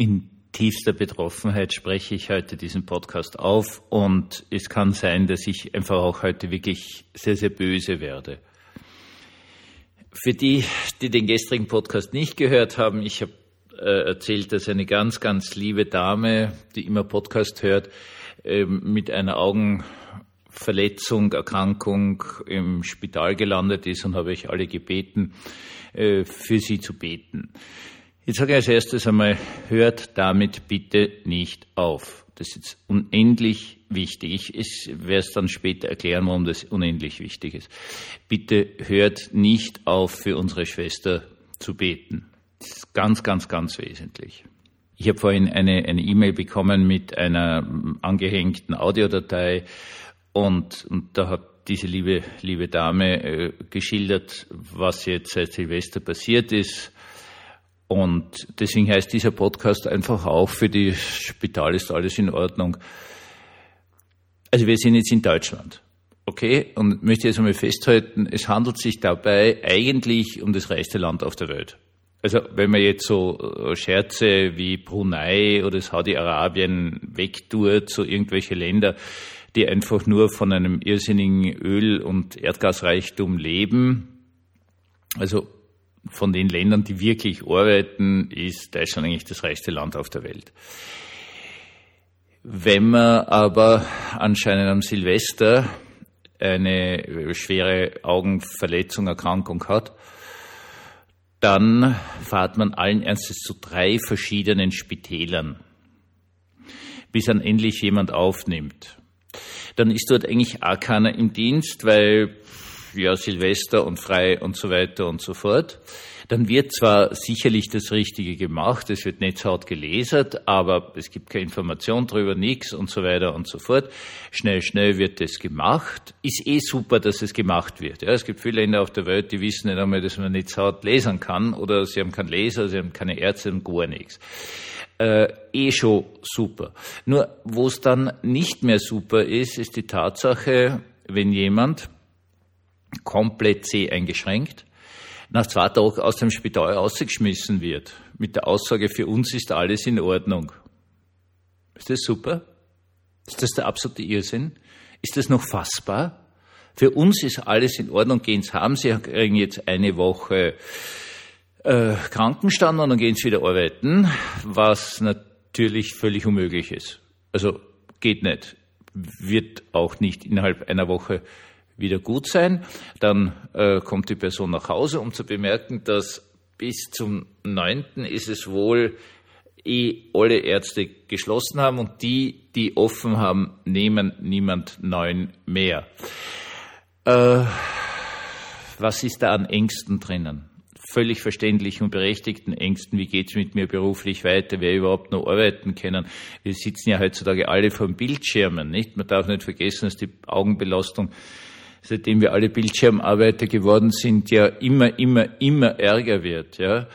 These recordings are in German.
In tiefster Betroffenheit spreche ich heute diesen Podcast auf und es kann sein, dass ich einfach auch heute wirklich sehr, sehr böse werde. Für die, die den gestrigen Podcast nicht gehört haben, ich habe äh, erzählt, dass eine ganz, ganz liebe Dame, die immer Podcast hört, äh, mit einer Augenverletzung, Erkrankung im Spital gelandet ist und habe ich alle gebeten, äh, für sie zu beten. Jetzt sage ich als erstes einmal, hört damit bitte nicht auf. Das ist jetzt unendlich wichtig. Ich werde es dann später erklären, warum das unendlich wichtig ist. Bitte hört nicht auf, für unsere Schwester zu beten. Das ist ganz, ganz, ganz wesentlich. Ich habe vorhin eine E-Mail bekommen mit einer angehängten Audiodatei und, und da hat diese liebe, liebe Dame äh, geschildert, was jetzt seit Silvester passiert ist und deswegen heißt dieser Podcast einfach auch für die Spital ist alles in Ordnung. Also wir sind jetzt in Deutschland. Okay, und möchte jetzt einmal festhalten, es handelt sich dabei eigentlich um das reichste Land auf der Welt. Also wenn man jetzt so äh, Scherze wie Brunei oder Saudi-Arabien wegtut, so irgendwelche Länder, die einfach nur von einem irrsinnigen Öl- und Erdgasreichtum leben, also von den Ländern, die wirklich arbeiten, ist Deutschland eigentlich das reichste Land auf der Welt. Wenn man aber anscheinend am Silvester eine schwere Augenverletzung, Erkrankung hat, dann fahrt man allen Ernstes zu drei verschiedenen Spitälern, bis dann endlich jemand aufnimmt. Dann ist dort eigentlich auch keiner im Dienst, weil ja, Silvester und frei und so weiter und so fort. Dann wird zwar sicherlich das Richtige gemacht, es wird netzhaut gelesert, aber es gibt keine Information drüber, nichts und so weiter und so fort. Schnell, schnell wird das gemacht. Ist eh super, dass es gemacht wird. Ja, es gibt viele Länder auf der Welt, die wissen nicht einmal, dass man netzhaut lesen kann oder sie haben keinen Leser, sie haben keine Ärzte und gar nichts. Äh, eh schon super. Nur wo es dann nicht mehr super ist, ist die Tatsache, wenn jemand komplett seh eingeschränkt, nach zwei Tagen aus dem Spital rausgeschmissen wird, mit der Aussage, für uns ist alles in Ordnung. Ist das super? Ist das der absolute Irrsinn? Ist das noch fassbar? Für uns ist alles in Ordnung, gehen Sie haben, Sie kriegen jetzt eine Woche äh, Krankenstand und dann gehen Sie wieder arbeiten, was natürlich völlig unmöglich ist. Also geht nicht, wird auch nicht innerhalb einer Woche wieder gut sein. Dann äh, kommt die Person nach Hause, um zu bemerken, dass bis zum 9. ist es wohl eh alle Ärzte geschlossen haben und die, die offen haben, nehmen niemand neuen mehr. Äh, was ist da an Ängsten drinnen? Völlig verständlichen und berechtigten Ängsten. Wie geht's mit mir beruflich weiter? Wer überhaupt noch arbeiten können? Wir sitzen ja heutzutage alle vor Bildschirmen, nicht? Man darf nicht vergessen, dass die Augenbelastung seitdem wir alle Bildschirmarbeiter geworden sind, ja immer, immer, immer ärger wird. Ja.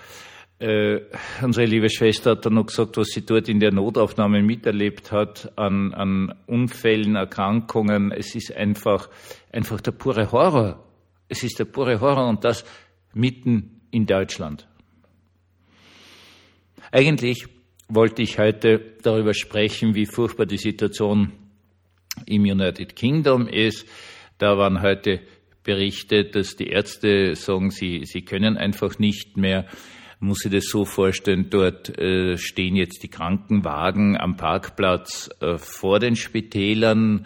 Äh, unsere liebe Schwester hat dann noch gesagt, was sie dort in der Notaufnahme miterlebt hat an, an Unfällen, Erkrankungen. Es ist einfach, einfach der pure Horror. Es ist der pure Horror und das mitten in Deutschland. Eigentlich wollte ich heute darüber sprechen, wie furchtbar die Situation im United Kingdom ist. Da waren heute Berichte, dass die Ärzte sagen, sie, sie können einfach nicht mehr. Muss ich das so vorstellen, dort äh, stehen jetzt die Krankenwagen am Parkplatz äh, vor den Spitälern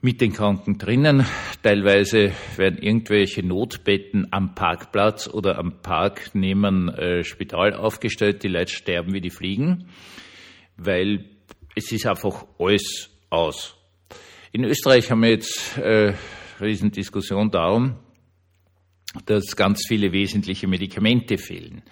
mit den Kranken drinnen. Teilweise werden irgendwelche Notbetten am Parkplatz oder am Park neben äh, Spital aufgestellt. Die Leute sterben wie die Fliegen, weil es ist einfach alles aus. In Österreich haben wir jetzt äh, Riesendiskussion darum, dass ganz viele wesentliche Medikamente fehlen,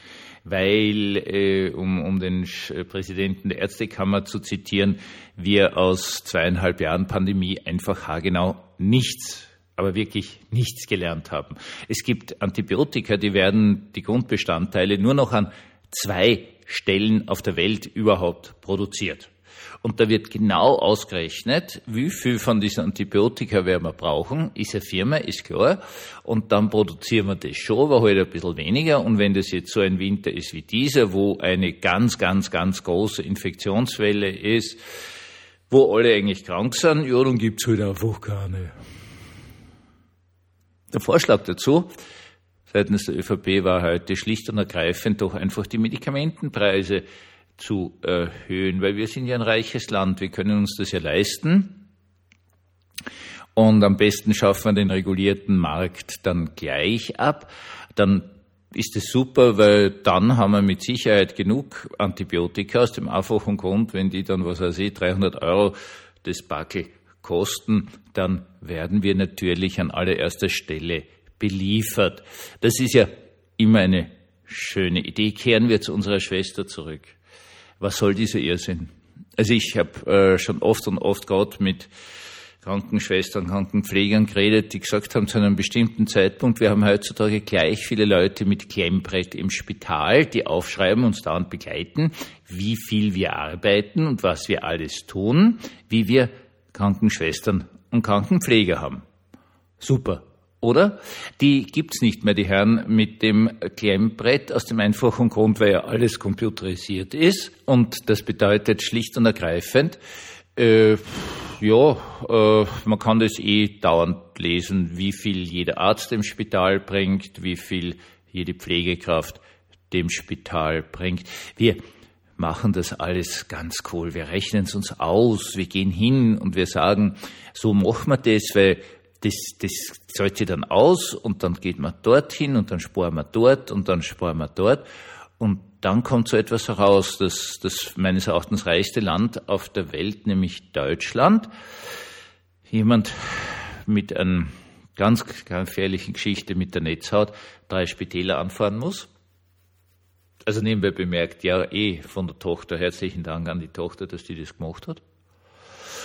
weil, äh, um, um den Präsidenten der Ärztekammer zu zitieren, wir aus zweieinhalb Jahren Pandemie einfach haargenau nichts aber wirklich nichts gelernt haben. Es gibt Antibiotika, die werden die Grundbestandteile nur noch an zwei Stellen auf der Welt überhaupt produziert. Und da wird genau ausgerechnet, wie viel von diesen Antibiotika werden wir brauchen. Ist eine Firma, ist klar. Und dann produzieren wir das schon, aber halt ein bisschen weniger. Und wenn das jetzt so ein Winter ist wie dieser, wo eine ganz, ganz, ganz große Infektionswelle ist, wo alle eigentlich krank sind, ja, dann gibt's halt einfach keine. Der Vorschlag dazu seitens der ÖVP war heute schlicht und ergreifend doch einfach die Medikamentenpreise zu erhöhen, weil wir sind ja ein reiches Land, wir können uns das ja leisten. Und am besten schaffen wir den regulierten Markt dann gleich ab. Dann ist es super, weil dann haben wir mit Sicherheit genug Antibiotika aus dem einfachen Grund, wenn die dann, was weiß ich, 300 Euro das Backel kosten, dann werden wir natürlich an allererster Stelle beliefert. Das ist ja immer eine schöne Idee. Kehren wir zu unserer Schwester zurück was soll dieser Irrsinn? Also ich habe äh, schon oft und oft gerade mit Krankenschwestern, Krankenpflegern geredet, die gesagt haben zu einem bestimmten Zeitpunkt, wir haben heutzutage gleich viele Leute mit Klemmbrett im Spital, die aufschreiben, uns dauernd begleiten, wie viel wir arbeiten und was wir alles tun, wie wir Krankenschwestern und Krankenpfleger haben. Super oder? Die gibt's nicht mehr, die Herren mit dem Klemmbrett, aus dem einfachen Grund, weil ja alles computerisiert ist. Und das bedeutet schlicht und ergreifend, äh, ja, äh, man kann das eh dauernd lesen, wie viel jeder Arzt im Spital bringt, wie viel jede Pflegekraft dem Spital bringt. Wir machen das alles ganz cool. Wir rechnen es uns aus, wir gehen hin und wir sagen, so machen wir das, weil das, das zahlt sich dann aus und dann geht man dorthin und dann sparen wir dort und dann sparen wir dort. Und dann kommt so etwas heraus, dass das meines Erachtens reichste Land auf der Welt, nämlich Deutschland, jemand mit einer ganz gefährlichen Geschichte mit der Netzhaut drei Spitäler anfahren muss. Also nebenbei bemerkt, ja, eh von der Tochter, herzlichen Dank an die Tochter, dass die das gemacht hat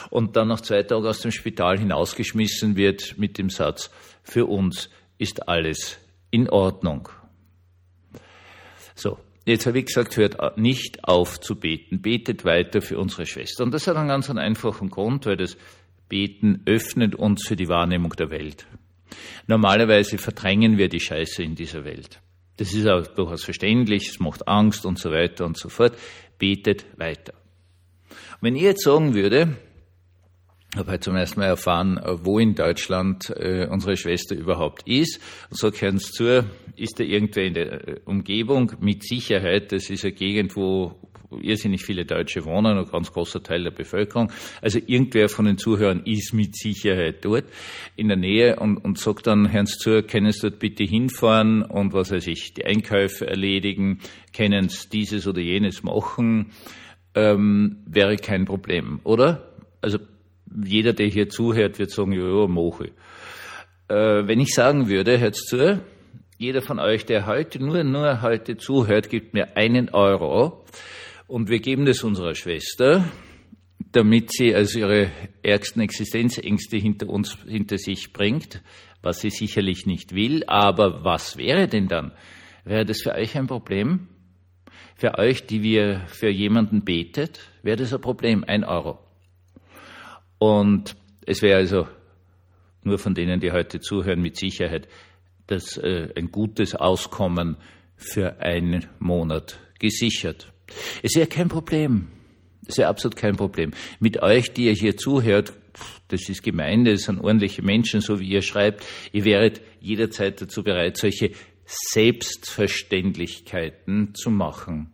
und dann nach zwei Tagen aus dem Spital hinausgeschmissen wird mit dem Satz, für uns ist alles in Ordnung. So, jetzt habe ich gesagt, hört nicht auf zu beten, betet weiter für unsere Schwester. Und das hat einen ganz einfachen Grund, weil das Beten öffnet uns für die Wahrnehmung der Welt. Normalerweise verdrängen wir die Scheiße in dieser Welt. Das ist auch durchaus verständlich, es macht Angst und so weiter und so fort. Betet weiter. Wenn ihr jetzt sagen würde, habe heute zum ersten Mal erfahren, äh, wo in Deutschland äh, unsere Schwester überhaupt ist. Und so hören Sie zu, ist da irgendwer in der äh, Umgebung? Mit Sicherheit, das ist eine Gegend, wo irrsinnig viele Deutsche wohnen, ein ganz großer Teil der Bevölkerung. Also irgendwer von den Zuhörern ist mit Sicherheit dort in der Nähe und, und sagt dann, Sie zu, können Sie dort bitte hinfahren und was weiß ich, die Einkäufe erledigen, können Sie dieses oder jenes machen, ähm, wäre kein Problem, oder? Also jeder, der hier zuhört, wird sagen, ja, ja, mache äh, Wenn ich sagen würde, hört zu, jeder von euch, der heute, nur, nur heute zuhört, gibt mir einen Euro und wir geben das unserer Schwester, damit sie also ihre ärgsten Existenzängste hinter uns, hinter sich bringt, was sie sicherlich nicht will. Aber was wäre denn dann? Wäre das für euch ein Problem? Für euch, die wir für jemanden betet, wäre das ein Problem, ein Euro. Und es wäre also nur von denen, die heute zuhören, mit Sicherheit das, äh, ein gutes Auskommen für einen Monat gesichert. Es wäre kein Problem. Es wäre absolut kein Problem. Mit euch, die ihr hier zuhört, das ist Gemeinde, das sind ordentliche Menschen, so wie ihr schreibt, ihr wäret jederzeit dazu bereit, solche Selbstverständlichkeiten zu machen.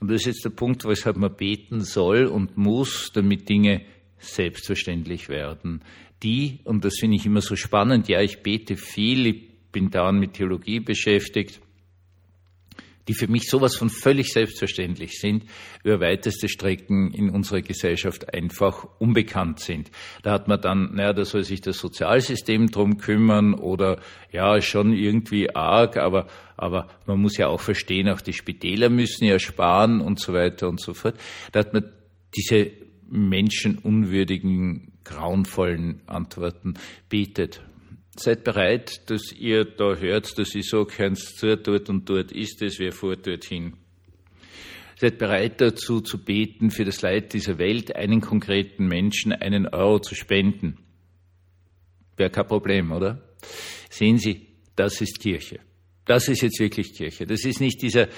Und das ist jetzt der Punkt, weshalb man beten soll und muss, damit Dinge selbstverständlich werden. Die, und das finde ich immer so spannend, ja, ich bete viel, ich bin dauernd mit Theologie beschäftigt, die für mich sowas von völlig selbstverständlich sind, über weiteste Strecken in unserer Gesellschaft einfach unbekannt sind. Da hat man dann, naja, da soll sich das Sozialsystem drum kümmern oder ja, schon irgendwie arg, aber, aber man muss ja auch verstehen, auch die Spitäler müssen ja sparen und so weiter und so fort. Da hat man diese menschenunwürdigen, grauenvollen Antworten bietet. Seid bereit, dass ihr da hört, dass ich sage, Herrn zu, dort und dort ist es, wer fuhrt dorthin. Seid bereit dazu zu beten, für das Leid dieser Welt einen konkreten Menschen einen Euro zu spenden. Wäre kein Problem, oder? Sehen Sie, das ist Kirche. Das ist jetzt wirklich Kirche. Das ist nicht dieser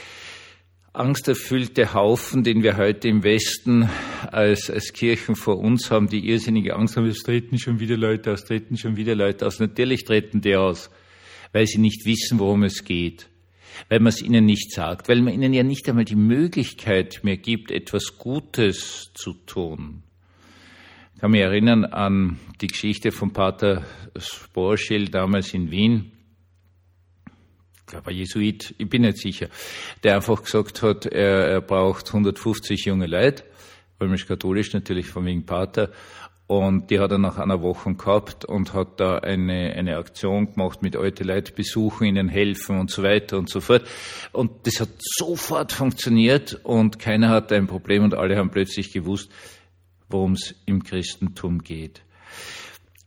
angsterfüllte Haufen, den wir heute im Westen als, als Kirchen vor uns haben, die irrsinnige Angst haben, es treten schon wieder Leute aus, treten schon wieder Leute aus. Natürlich treten die aus, weil sie nicht wissen, worum es geht, weil man es ihnen nicht sagt, weil man ihnen ja nicht einmal die Möglichkeit mehr gibt, etwas Gutes zu tun. Ich kann mich erinnern an die Geschichte von Pater Sporschel damals in Wien, glaube, ein Jesuit, ich bin nicht sicher, der einfach gesagt hat, er, er braucht 150 junge Leute, römisch-katholisch natürlich von wegen Pater, und die hat er nach einer Woche gehabt und hat da eine, eine Aktion gemacht mit alte Leute besuchen, ihnen helfen und so weiter und so fort. Und das hat sofort funktioniert und keiner hat ein Problem und alle haben plötzlich gewusst, worum es im Christentum geht.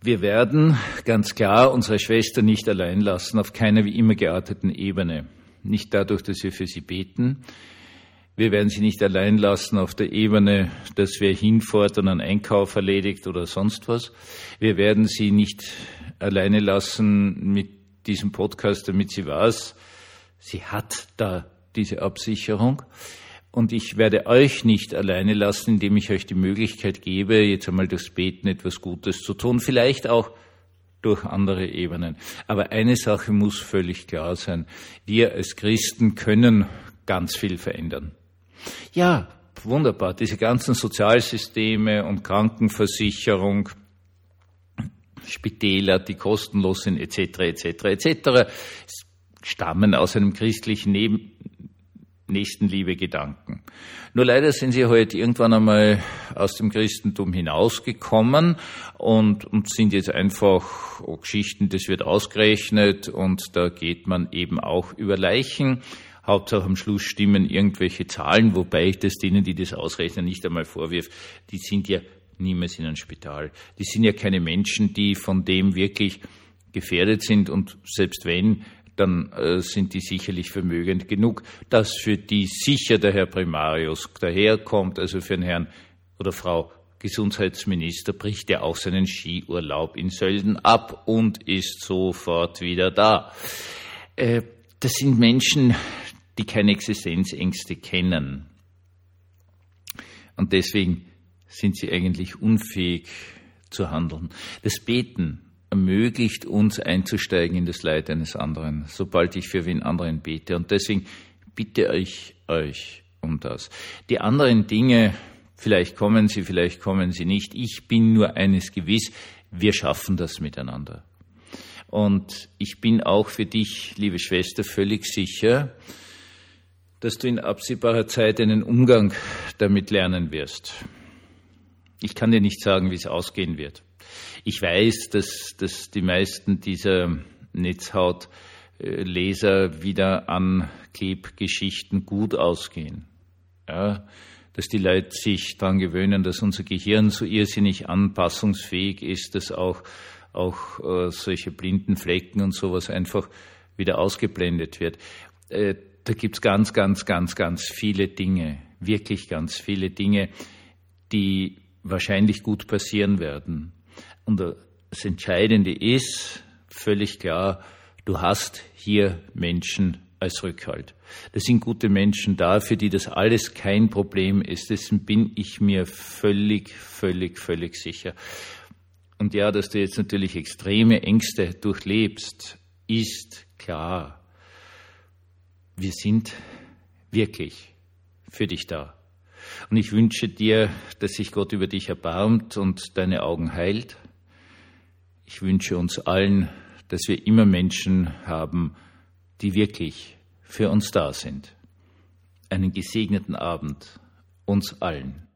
Wir werden ganz klar unsere Schwester nicht allein lassen, auf keiner wie immer gearteten Ebene. Nicht dadurch, dass wir für sie beten. Wir werden sie nicht allein lassen auf der Ebene, dass wer hinfährt und einen Einkauf erledigt oder sonst was. Wir werden sie nicht alleine lassen mit diesem Podcast, damit sie weiß, sie hat da diese Absicherung. Und ich werde euch nicht alleine lassen, indem ich euch die Möglichkeit gebe, jetzt einmal durchs Beten etwas Gutes zu tun, vielleicht auch durch andere Ebenen. Aber eine Sache muss völlig klar sein. Wir als Christen können ganz viel verändern. Ja, wunderbar. Diese ganzen Sozialsysteme und Krankenversicherung, Spitäler, die kostenlos sind, etc., etc., etc., stammen aus einem christlichen Nächstenliebe Gedanken. Nur leider sind sie heute halt irgendwann einmal aus dem Christentum hinausgekommen und, und sind jetzt einfach Geschichten, das wird ausgerechnet und da geht man eben auch über Leichen. Hauptsache am Schluss stimmen irgendwelche Zahlen, wobei ich das denen, die das ausrechnen, nicht einmal vorwirf. Die sind ja niemals in einem Spital. Die sind ja keine Menschen, die von dem wirklich gefährdet sind und selbst wenn, dann äh, sind die sicherlich vermögend genug, dass für die sicher der Herr Primarius daherkommt, also für den Herrn oder Frau Gesundheitsminister bricht er auch seinen Skiurlaub in Sölden ab und ist sofort wieder da. Äh, das sind Menschen, die keine Existenzängste kennen. Und deswegen sind sie eigentlich unfähig zu handeln. Das Beten ermöglicht uns einzusteigen in das Leid eines anderen, sobald ich für wen anderen bete. Und deswegen bitte ich euch um das. Die anderen Dinge, vielleicht kommen sie, vielleicht kommen sie nicht. Ich bin nur eines gewiss, wir schaffen das miteinander. Und ich bin auch für dich, liebe Schwester, völlig sicher, dass du in absehbarer Zeit einen Umgang damit lernen wirst. Ich kann dir nicht sagen, wie es ausgehen wird. Ich weiß, dass, dass die meisten dieser Netzhautleser wieder an Klebgeschichten gut ausgehen. Ja, dass die Leute sich daran gewöhnen, dass unser Gehirn so irrsinnig anpassungsfähig ist, dass auch, auch äh, solche blinden Flecken und sowas einfach wieder ausgeblendet wird. Äh, da gibt's ganz, ganz, ganz, ganz viele Dinge, wirklich ganz viele Dinge, die wahrscheinlich gut passieren werden. Und das Entscheidende ist völlig klar, du hast hier Menschen als Rückhalt. Das sind gute Menschen da, für die das alles kein Problem ist. Dessen bin ich mir völlig, völlig, völlig sicher. Und ja, dass du jetzt natürlich extreme Ängste durchlebst, ist klar. Wir sind wirklich für dich da. Und ich wünsche dir, dass sich Gott über dich erbarmt und deine Augen heilt ich wünsche uns allen, dass wir immer Menschen haben, die wirklich für uns da sind. Einen gesegneten Abend uns allen.